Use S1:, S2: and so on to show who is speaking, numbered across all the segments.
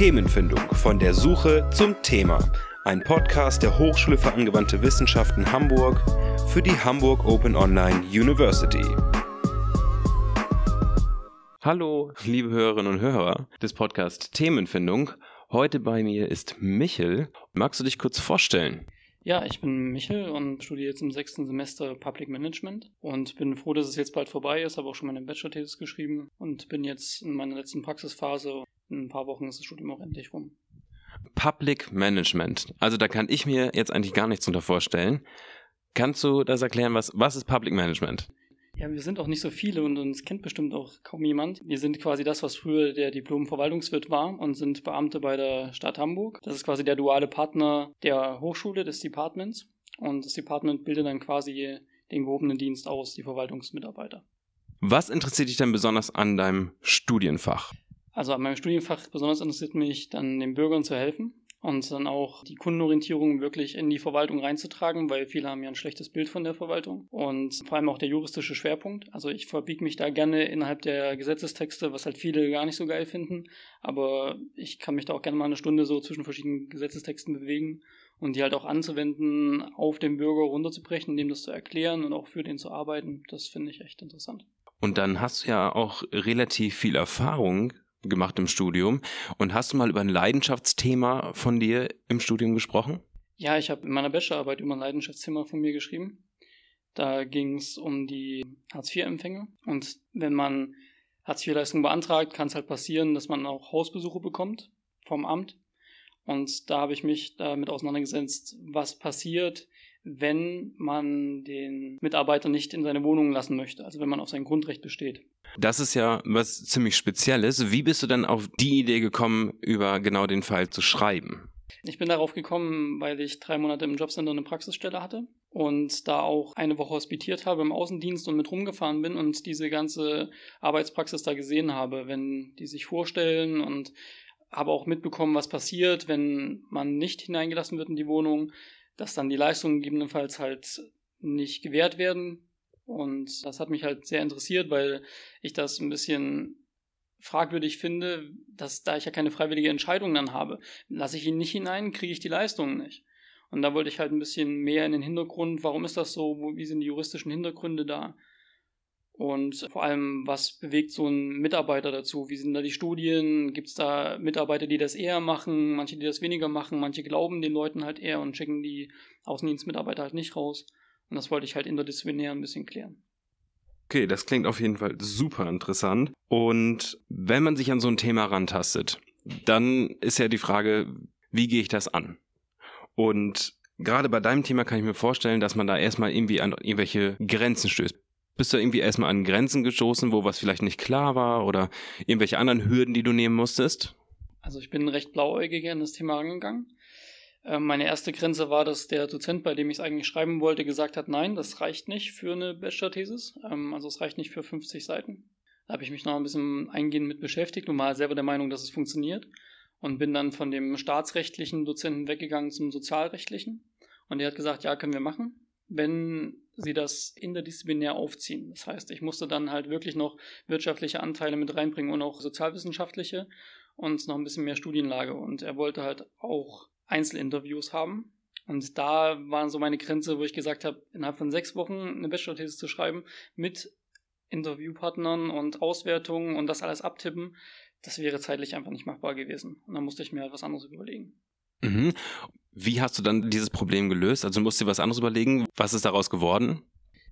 S1: Themenfindung von der Suche zum Thema. Ein Podcast der Hochschule für angewandte Wissenschaften Hamburg für die Hamburg Open Online University. Hallo, liebe Hörerinnen und Hörer des Podcasts Themenfindung. Heute bei mir ist Michel. Magst du dich kurz vorstellen?
S2: Ja, ich bin Michel und studiere jetzt im sechsten Semester Public Management und bin froh, dass es jetzt bald vorbei ist. Habe auch schon meine Bachelor-Thesis geschrieben und bin jetzt in meiner letzten Praxisphase. In ein paar Wochen ist das Studium auch endlich rum.
S1: Public Management. Also da kann ich mir jetzt eigentlich gar nichts unter vorstellen. Kannst du das erklären, was, was ist Public Management?
S2: Ja, wir sind auch nicht so viele und uns kennt bestimmt auch kaum jemand. Wir sind quasi das, was früher der Diplom-Verwaltungswirt war und sind Beamte bei der Stadt Hamburg. Das ist quasi der duale Partner der Hochschule, des Departments. Und das Department bildet dann quasi den gehobenen Dienst aus, die Verwaltungsmitarbeiter.
S1: Was interessiert dich denn besonders an deinem Studienfach?
S2: Also an meinem Studienfach besonders interessiert mich dann den Bürgern zu helfen und dann auch die Kundenorientierung wirklich in die Verwaltung reinzutragen, weil viele haben ja ein schlechtes Bild von der Verwaltung und vor allem auch der juristische Schwerpunkt. Also ich verbiege mich da gerne innerhalb der Gesetzestexte, was halt viele gar nicht so geil finden, aber ich kann mich da auch gerne mal eine Stunde so zwischen verschiedenen Gesetzestexten bewegen und die halt auch anzuwenden, auf den Bürger runterzubrechen, dem das zu erklären und auch für den zu arbeiten. Das finde ich echt interessant.
S1: Und dann hast du ja auch relativ viel Erfahrung gemacht im Studium. Und hast du mal über ein Leidenschaftsthema von dir im Studium gesprochen?
S2: Ja, ich habe in meiner Bachelorarbeit über ein Leidenschaftsthema von mir geschrieben. Da ging es um die Hartz-IV-Empfänger. Und wenn man Hartz-IV-Leistungen beantragt, kann es halt passieren, dass man auch Hausbesuche bekommt vom Amt. Und da habe ich mich damit auseinandergesetzt, was passiert, wenn man den Mitarbeiter nicht in seine Wohnung lassen möchte, also wenn man auf sein Grundrecht besteht.
S1: Das ist ja was ziemlich Spezielles. Wie bist du dann auf die Idee gekommen, über genau den Fall zu schreiben?
S2: Ich bin darauf gekommen, weil ich drei Monate im Jobcenter eine Praxisstelle hatte und da auch eine Woche hospitiert habe im Außendienst und mit rumgefahren bin und diese ganze Arbeitspraxis da gesehen habe, wenn die sich vorstellen und habe auch mitbekommen, was passiert, wenn man nicht hineingelassen wird in die Wohnung, dass dann die Leistungen gegebenenfalls halt nicht gewährt werden. Und das hat mich halt sehr interessiert, weil ich das ein bisschen fragwürdig finde, dass da ich ja keine freiwillige Entscheidung dann habe. Lasse ich ihn nicht hinein, kriege ich die Leistungen nicht. Und da wollte ich halt ein bisschen mehr in den Hintergrund, warum ist das so, wie sind die juristischen Hintergründe da? Und vor allem, was bewegt so ein Mitarbeiter dazu? Wie sind da die Studien? Gibt es da Mitarbeiter, die das eher machen, manche, die das weniger machen, manche glauben den Leuten halt eher und schicken die Außendienstmitarbeiter halt nicht raus. Und das wollte ich halt interdisziplinär ein bisschen klären.
S1: Okay, das klingt auf jeden Fall super interessant. Und wenn man sich an so ein Thema rantastet, dann ist ja die Frage, wie gehe ich das an? Und gerade bei deinem Thema kann ich mir vorstellen, dass man da erstmal irgendwie an irgendwelche Grenzen stößt. Bist du irgendwie erstmal an Grenzen gestoßen, wo was vielleicht nicht klar war oder irgendwelche anderen Hürden, die du nehmen musstest?
S2: Also ich bin recht blauäugig an das Thema angegangen. Ähm, meine erste Grenze war, dass der Dozent, bei dem ich es eigentlich schreiben wollte, gesagt hat, nein, das reicht nicht für eine Bachelor-Thesis. Ähm, also es reicht nicht für 50 Seiten. Da habe ich mich noch ein bisschen eingehend mit beschäftigt und war selber der Meinung, dass es funktioniert. Und bin dann von dem staatsrechtlichen Dozenten weggegangen zum sozialrechtlichen. Und der hat gesagt, ja, können wir machen wenn sie das interdisziplinär aufziehen. Das heißt, ich musste dann halt wirklich noch wirtschaftliche Anteile mit reinbringen und auch sozialwissenschaftliche und noch ein bisschen mehr Studienlage. Und er wollte halt auch Einzelinterviews haben. Und da war so meine Grenze, wo ich gesagt habe, innerhalb von sechs Wochen eine Bachelor-Thesis zu schreiben mit Interviewpartnern und Auswertungen und das alles abtippen, das wäre zeitlich einfach nicht machbar gewesen. Und da musste ich mir halt was anderes überlegen.
S1: Mhm. Wie hast du dann dieses Problem gelöst? Also musst du dir was anderes überlegen. Was ist daraus geworden?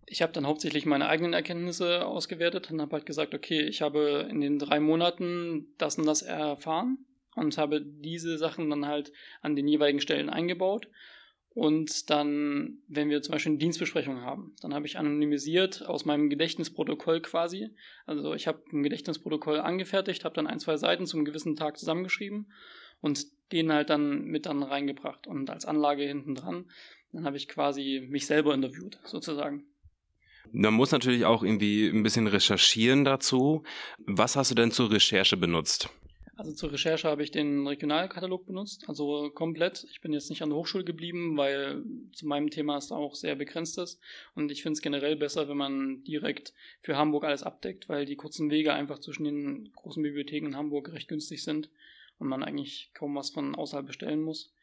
S2: Ich habe dann hauptsächlich meine eigenen Erkenntnisse ausgewertet und habe halt gesagt, okay, ich habe in den drei Monaten das und das erfahren und habe diese Sachen dann halt an den jeweiligen Stellen eingebaut. Und dann, wenn wir zum Beispiel eine Dienstbesprechung haben, dann habe ich anonymisiert aus meinem Gedächtnisprotokoll quasi. Also ich habe ein Gedächtnisprotokoll angefertigt, habe dann ein, zwei Seiten zum gewissen Tag zusammengeschrieben und den halt dann mit dann reingebracht und als Anlage hinten dran. Dann habe ich quasi mich selber interviewt, sozusagen.
S1: Man muss natürlich auch irgendwie ein bisschen recherchieren dazu. Was hast du denn zur Recherche benutzt?
S2: Also zur Recherche habe ich den Regionalkatalog benutzt, also komplett. Ich bin jetzt nicht an der Hochschule geblieben, weil zu meinem Thema es auch sehr begrenzt ist. Und ich finde es generell besser, wenn man direkt für Hamburg alles abdeckt, weil die kurzen Wege einfach zwischen den großen Bibliotheken in Hamburg recht günstig sind und man eigentlich kaum was von außerhalb bestellen muss.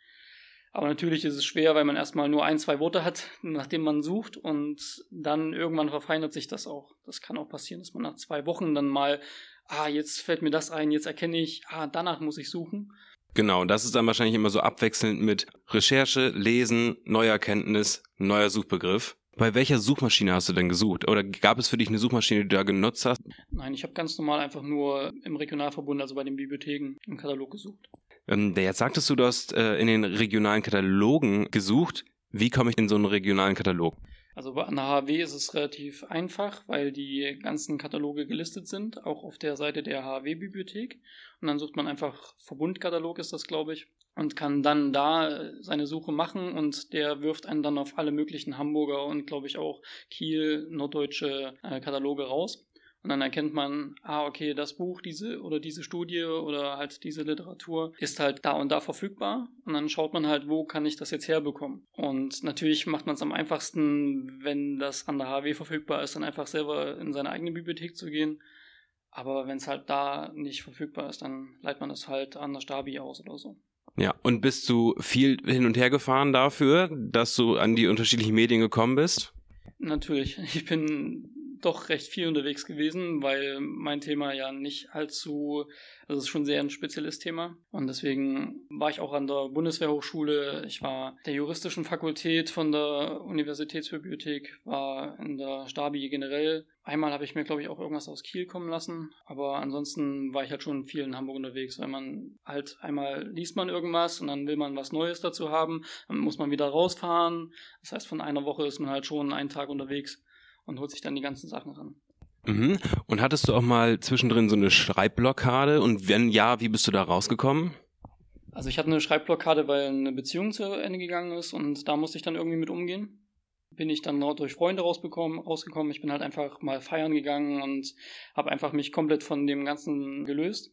S2: Aber natürlich ist es schwer, weil man erstmal nur ein, zwei Worte hat, nachdem man sucht und dann irgendwann verfeinert sich das auch. Das kann auch passieren, dass man nach zwei Wochen dann mal, ah, jetzt fällt mir das ein, jetzt erkenne ich, ah, danach muss ich suchen.
S1: Genau, das ist dann wahrscheinlich immer so abwechselnd mit Recherche, Lesen, Neuerkenntnis, neuer Suchbegriff. Bei welcher Suchmaschine hast du denn gesucht? Oder gab es für dich eine Suchmaschine, die du da genutzt hast?
S2: Nein, ich habe ganz normal einfach nur im Regionalverbund, also bei den Bibliotheken, im Katalog gesucht.
S1: Ähm, jetzt sagtest du, du hast äh, in den regionalen Katalogen gesucht. Wie komme ich in so einen regionalen Katalog?
S2: Also bei einer HW ist es relativ einfach, weil die ganzen Kataloge gelistet sind, auch auf der Seite der HW-Bibliothek. Und dann sucht man einfach Verbundkatalog, ist das, glaube ich, und kann dann da seine Suche machen und der wirft einen dann auf alle möglichen Hamburger und, glaube ich, auch Kiel, norddeutsche äh, Kataloge raus. Und dann erkennt man, ah, okay, das Buch, diese oder diese Studie oder halt diese Literatur ist halt da und da verfügbar. Und dann schaut man halt, wo kann ich das jetzt herbekommen. Und natürlich macht man es am einfachsten, wenn das an der HW verfügbar ist, dann einfach selber in seine eigene Bibliothek zu gehen. Aber wenn es halt da nicht verfügbar ist, dann leitet man es halt an der Stabi aus oder so.
S1: Ja, und bist du viel hin und her gefahren dafür, dass du an die unterschiedlichen Medien gekommen bist?
S2: Natürlich. Ich bin doch recht viel unterwegs gewesen, weil mein Thema ja nicht allzu, also es ist schon sehr ein spezielles Thema. Und deswegen war ich auch an der Bundeswehrhochschule, ich war der juristischen Fakultät von der Universitätsbibliothek, war in der Stabi generell. Einmal habe ich mir, glaube ich, auch irgendwas aus Kiel kommen lassen, aber ansonsten war ich halt schon viel in Hamburg unterwegs, weil man halt einmal liest man irgendwas und dann will man was Neues dazu haben, dann muss man wieder rausfahren. Das heißt, von einer Woche ist man halt schon einen Tag unterwegs und holt sich dann die ganzen Sachen ran.
S1: Mhm. Und hattest du auch mal zwischendrin so eine Schreibblockade? Und wenn ja, wie bist du da rausgekommen?
S2: Also ich hatte eine Schreibblockade, weil eine Beziehung zu Ende gegangen ist und da musste ich dann irgendwie mit umgehen. Bin ich dann durch Freunde rausbekommen, rausgekommen. Ich bin halt einfach mal feiern gegangen und habe einfach mich komplett von dem Ganzen gelöst.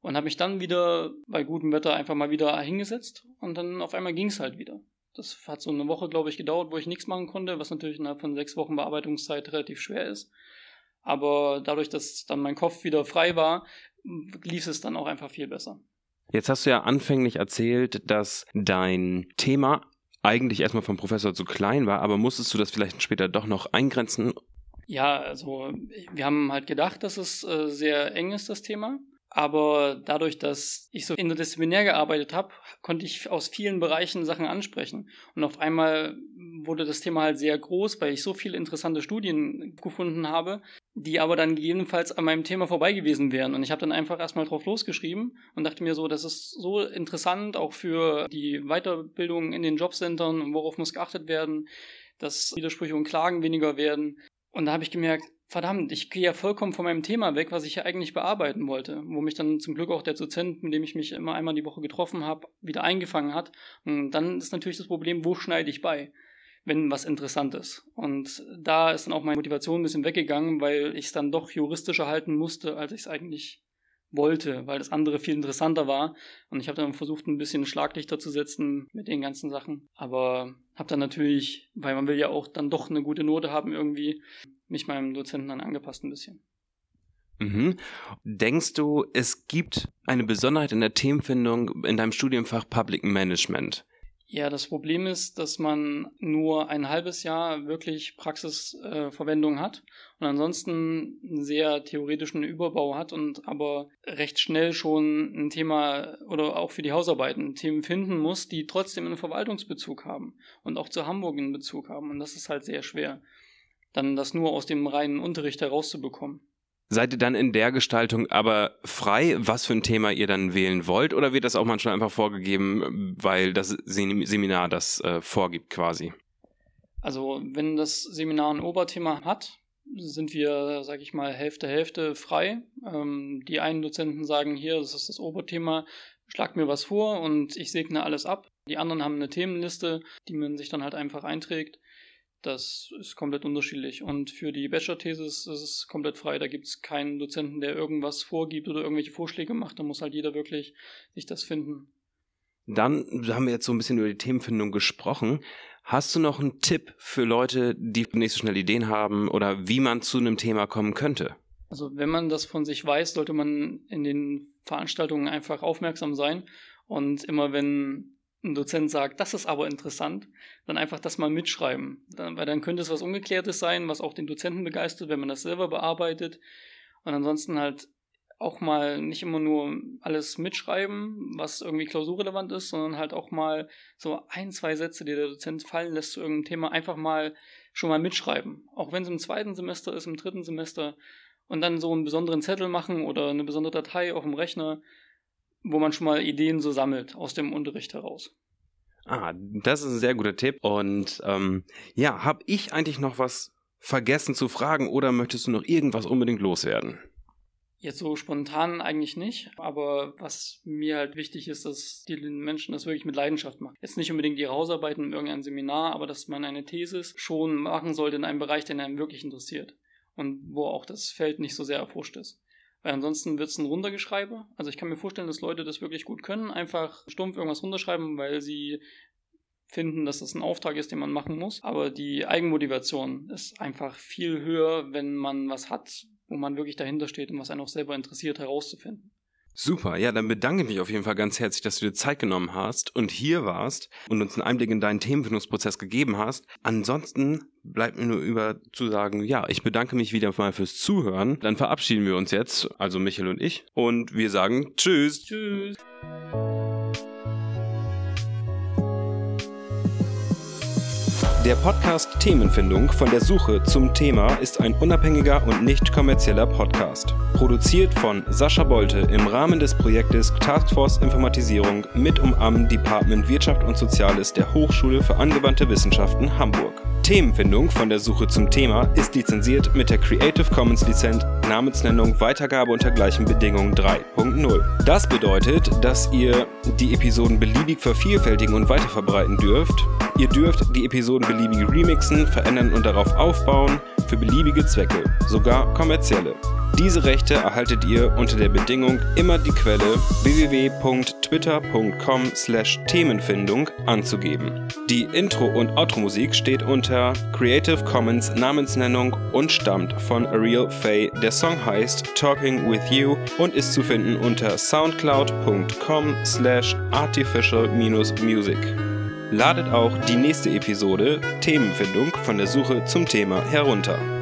S2: Und habe mich dann wieder bei gutem Wetter einfach mal wieder hingesetzt und dann auf einmal ging es halt wieder. Das hat so eine Woche, glaube ich, gedauert, wo ich nichts machen konnte, was natürlich innerhalb von sechs Wochen Bearbeitungszeit relativ schwer ist. Aber dadurch, dass dann mein Kopf wieder frei war, lief es dann auch einfach viel besser.
S1: Jetzt hast du ja anfänglich erzählt, dass dein Thema eigentlich erstmal vom Professor zu klein war, aber musstest du das vielleicht später doch noch eingrenzen?
S2: Ja, also wir haben halt gedacht, dass es äh, sehr eng ist, das Thema. Aber dadurch, dass ich so interdisziplinär gearbeitet habe, konnte ich aus vielen Bereichen Sachen ansprechen. Und auf einmal wurde das Thema halt sehr groß, weil ich so viele interessante Studien gefunden habe, die aber dann gegebenenfalls an meinem Thema vorbei gewesen wären. Und ich habe dann einfach erstmal drauf losgeschrieben und dachte mir so, das ist so interessant, auch für die Weiterbildung in den Jobcentern, worauf muss geachtet werden, dass Widersprüche und Klagen weniger werden. Und da habe ich gemerkt, verdammt, ich gehe ja vollkommen von meinem Thema weg, was ich ja eigentlich bearbeiten wollte, wo mich dann zum Glück auch der Dozent, mit dem ich mich immer einmal die Woche getroffen habe, wieder eingefangen hat. Und dann ist natürlich das Problem, wo schneide ich bei, wenn was interessant ist. Und da ist dann auch meine Motivation ein bisschen weggegangen, weil ich es dann doch juristischer halten musste, als ich es eigentlich wollte, weil das andere viel interessanter war. Und ich habe dann versucht, ein bisschen Schlaglichter zu setzen mit den ganzen Sachen. Aber habe dann natürlich, weil man will ja auch dann doch eine gute Note haben irgendwie, mich meinem Dozenten dann angepasst ein bisschen.
S1: Mhm. Denkst du, es gibt eine Besonderheit in der Themenfindung in deinem Studienfach Public Management?
S2: Ja, das Problem ist, dass man nur ein halbes Jahr wirklich Praxisverwendung äh, hat und ansonsten einen sehr theoretischen Überbau hat und aber recht schnell schon ein Thema oder auch für die Hausarbeiten Themen finden muss, die trotzdem einen Verwaltungsbezug haben und auch zu Hamburg einen Bezug haben. Und das ist halt sehr schwer, dann das nur aus dem reinen Unterricht herauszubekommen.
S1: Seid ihr dann in der Gestaltung aber frei, was für ein Thema ihr dann wählen wollt? Oder wird das auch manchmal einfach vorgegeben, weil das Seminar das äh, vorgibt quasi?
S2: Also wenn das Seminar ein Oberthema hat, sind wir, sage ich mal, Hälfte, Hälfte frei. Ähm, die einen Dozenten sagen hier, das ist das Oberthema, schlag mir was vor und ich segne alles ab. Die anderen haben eine Themenliste, die man sich dann halt einfach einträgt. Das ist komplett unterschiedlich. Und für die Bachelor-Thesis ist es komplett frei. Da gibt es keinen Dozenten, der irgendwas vorgibt oder irgendwelche Vorschläge macht. Da muss halt jeder wirklich sich das finden.
S1: Dann haben wir jetzt so ein bisschen über die Themenfindung gesprochen. Hast du noch einen Tipp für Leute, die nicht so schnell Ideen haben oder wie man zu einem Thema kommen könnte?
S2: Also wenn man das von sich weiß, sollte man in den Veranstaltungen einfach aufmerksam sein und immer wenn ein Dozent sagt, das ist aber interessant, dann einfach das mal mitschreiben. Dann, weil dann könnte es was Ungeklärtes sein, was auch den Dozenten begeistert, wenn man das selber bearbeitet. Und ansonsten halt auch mal nicht immer nur alles mitschreiben, was irgendwie klausurrelevant ist, sondern halt auch mal so ein, zwei Sätze, die der Dozent fallen lässt zu irgendeinem Thema, einfach mal schon mal mitschreiben. Auch wenn es im zweiten Semester ist, im dritten Semester. Und dann so einen besonderen Zettel machen oder eine besondere Datei auf dem Rechner, wo man schon mal Ideen so sammelt aus dem Unterricht heraus.
S1: Ah, das ist ein sehr guter Tipp. Und ähm, ja, habe ich eigentlich noch was vergessen zu fragen oder möchtest du noch irgendwas unbedingt loswerden?
S2: Jetzt so spontan eigentlich nicht, aber was mir halt wichtig ist, dass die Menschen das wirklich mit Leidenschaft machen. Jetzt nicht unbedingt ihre Hausarbeiten in irgendeinem Seminar, aber dass man eine Thesis schon machen sollte in einem Bereich, der einem wirklich interessiert und wo auch das Feld nicht so sehr erforscht ist. Weil ansonsten wird es ein Runtergeschreibe. Also ich kann mir vorstellen, dass Leute das wirklich gut können, einfach stumpf irgendwas runterschreiben, weil sie finden, dass das ein Auftrag ist, den man machen muss. Aber die Eigenmotivation ist einfach viel höher, wenn man was hat, wo man wirklich dahinter steht und was einen auch selber interessiert, herauszufinden.
S1: Super, ja, dann bedanke ich mich auf jeden Fall ganz herzlich, dass du dir Zeit genommen hast und hier warst und uns einen Einblick in deinen Themenfindungsprozess gegeben hast. Ansonsten bleibt mir nur über zu sagen, ja, ich bedanke mich wieder mal fürs Zuhören. Dann verabschieden wir uns jetzt, also Michael und ich, und wir sagen Tschüss.
S2: Tschüss.
S1: Der Podcast Themenfindung von der Suche zum Thema ist ein unabhängiger und nicht kommerzieller Podcast. Produziert von Sascha Bolte im Rahmen des Projektes Taskforce Informatisierung mit um am Department Wirtschaft und Soziales der Hochschule für angewandte Wissenschaften Hamburg. Themenfindung von der Suche zum Thema ist lizenziert mit der Creative Commons Lizenz Namensnennung Weitergabe unter gleichen Bedingungen 3.0. Das bedeutet, dass ihr die Episoden beliebig vervielfältigen und weiterverbreiten dürft. Ihr dürft die Episoden beliebig remixen, verändern und darauf aufbauen für beliebige Zwecke, sogar kommerzielle. Diese Rechte erhaltet ihr unter der Bedingung, immer die Quelle www.twitter.com slash Themenfindung anzugeben. Die Intro- und Outro-Musik steht unter Creative Commons Namensnennung und stammt von Ariel Faye. Der Song heißt Talking With You und ist zu finden unter soundcloud.com slash artificial-music. Ladet auch die nächste Episode Themenfindung von der Suche zum Thema herunter.